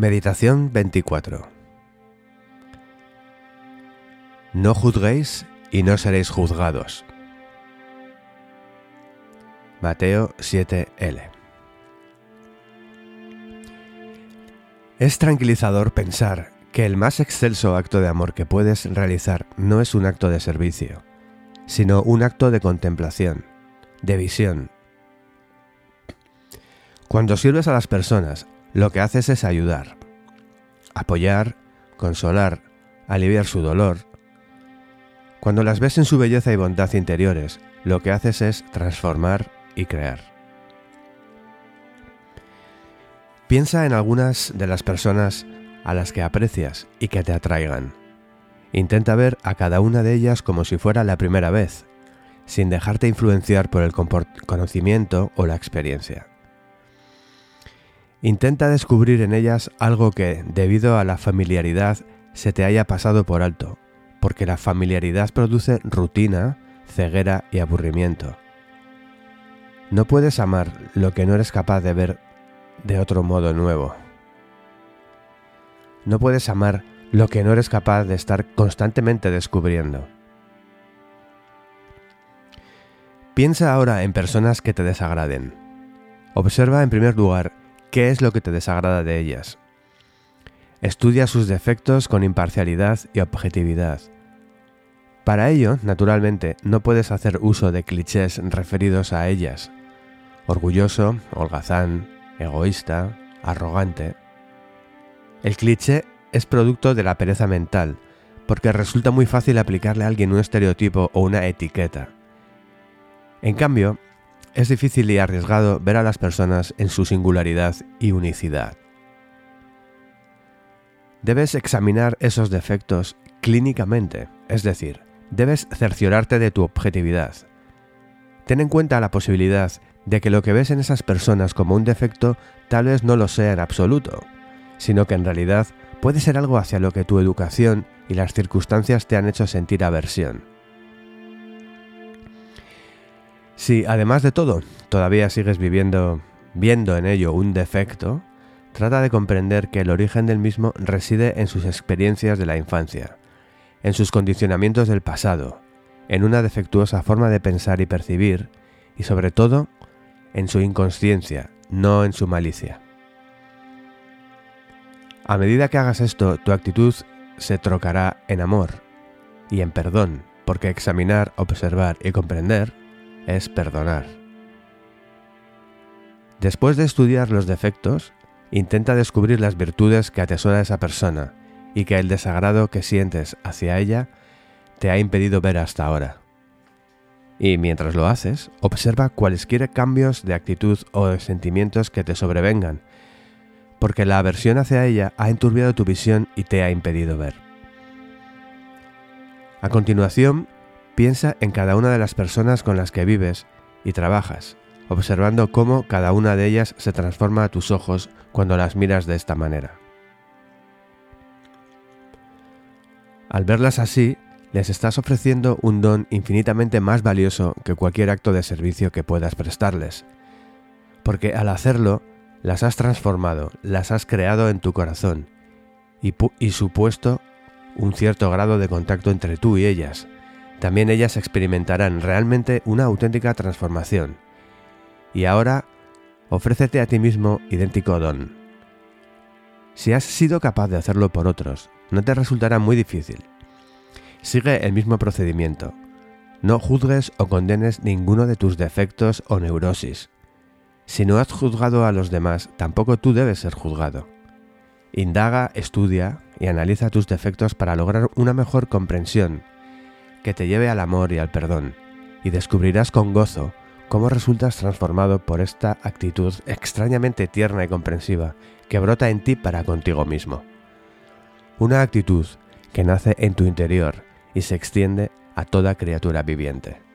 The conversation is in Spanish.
Meditación 24 No juzguéis y no seréis juzgados. Mateo 7L Es tranquilizador pensar que el más excelso acto de amor que puedes realizar no es un acto de servicio, sino un acto de contemplación, de visión. Cuando sirves a las personas, lo que haces es ayudar, apoyar, consolar, aliviar su dolor. Cuando las ves en su belleza y bondad interiores, lo que haces es transformar y crear. Piensa en algunas de las personas a las que aprecias y que te atraigan. Intenta ver a cada una de ellas como si fuera la primera vez, sin dejarte influenciar por el conocimiento o la experiencia. Intenta descubrir en ellas algo que, debido a la familiaridad, se te haya pasado por alto, porque la familiaridad produce rutina, ceguera y aburrimiento. No puedes amar lo que no eres capaz de ver de otro modo nuevo. No puedes amar lo que no eres capaz de estar constantemente descubriendo. Piensa ahora en personas que te desagraden. Observa en primer lugar qué es lo que te desagrada de ellas. Estudia sus defectos con imparcialidad y objetividad. Para ello, naturalmente, no puedes hacer uso de clichés referidos a ellas. Orgulloso, holgazán, egoísta, arrogante. El cliché es producto de la pereza mental, porque resulta muy fácil aplicarle a alguien un estereotipo o una etiqueta. En cambio, es difícil y arriesgado ver a las personas en su singularidad y unicidad. Debes examinar esos defectos clínicamente, es decir, debes cerciorarte de tu objetividad. Ten en cuenta la posibilidad de que lo que ves en esas personas como un defecto tal vez no lo sea en absoluto, sino que en realidad puede ser algo hacia lo que tu educación y las circunstancias te han hecho sentir aversión. Si, además de todo, todavía sigues viviendo, viendo en ello un defecto, trata de comprender que el origen del mismo reside en sus experiencias de la infancia, en sus condicionamientos del pasado, en una defectuosa forma de pensar y percibir, y sobre todo, en su inconsciencia, no en su malicia. A medida que hagas esto, tu actitud se trocará en amor y en perdón, porque examinar, observar y comprender es perdonar. Después de estudiar los defectos, intenta descubrir las virtudes que atesora esa persona y que el desagrado que sientes hacia ella te ha impedido ver hasta ahora. Y mientras lo haces, observa cualesquiera cambios de actitud o de sentimientos que te sobrevengan, porque la aversión hacia ella ha enturbiado tu visión y te ha impedido ver. A continuación, Piensa en cada una de las personas con las que vives y trabajas, observando cómo cada una de ellas se transforma a tus ojos cuando las miras de esta manera. Al verlas así, les estás ofreciendo un don infinitamente más valioso que cualquier acto de servicio que puedas prestarles, porque al hacerlo, las has transformado, las has creado en tu corazón y, y supuesto un cierto grado de contacto entre tú y ellas, también ellas experimentarán realmente una auténtica transformación. Y ahora, ofrécete a ti mismo idéntico don. Si has sido capaz de hacerlo por otros, no te resultará muy difícil. Sigue el mismo procedimiento. No juzgues o condenes ninguno de tus defectos o neurosis. Si no has juzgado a los demás, tampoco tú debes ser juzgado. Indaga, estudia y analiza tus defectos para lograr una mejor comprensión que te lleve al amor y al perdón, y descubrirás con gozo cómo resultas transformado por esta actitud extrañamente tierna y comprensiva que brota en ti para contigo mismo. Una actitud que nace en tu interior y se extiende a toda criatura viviente.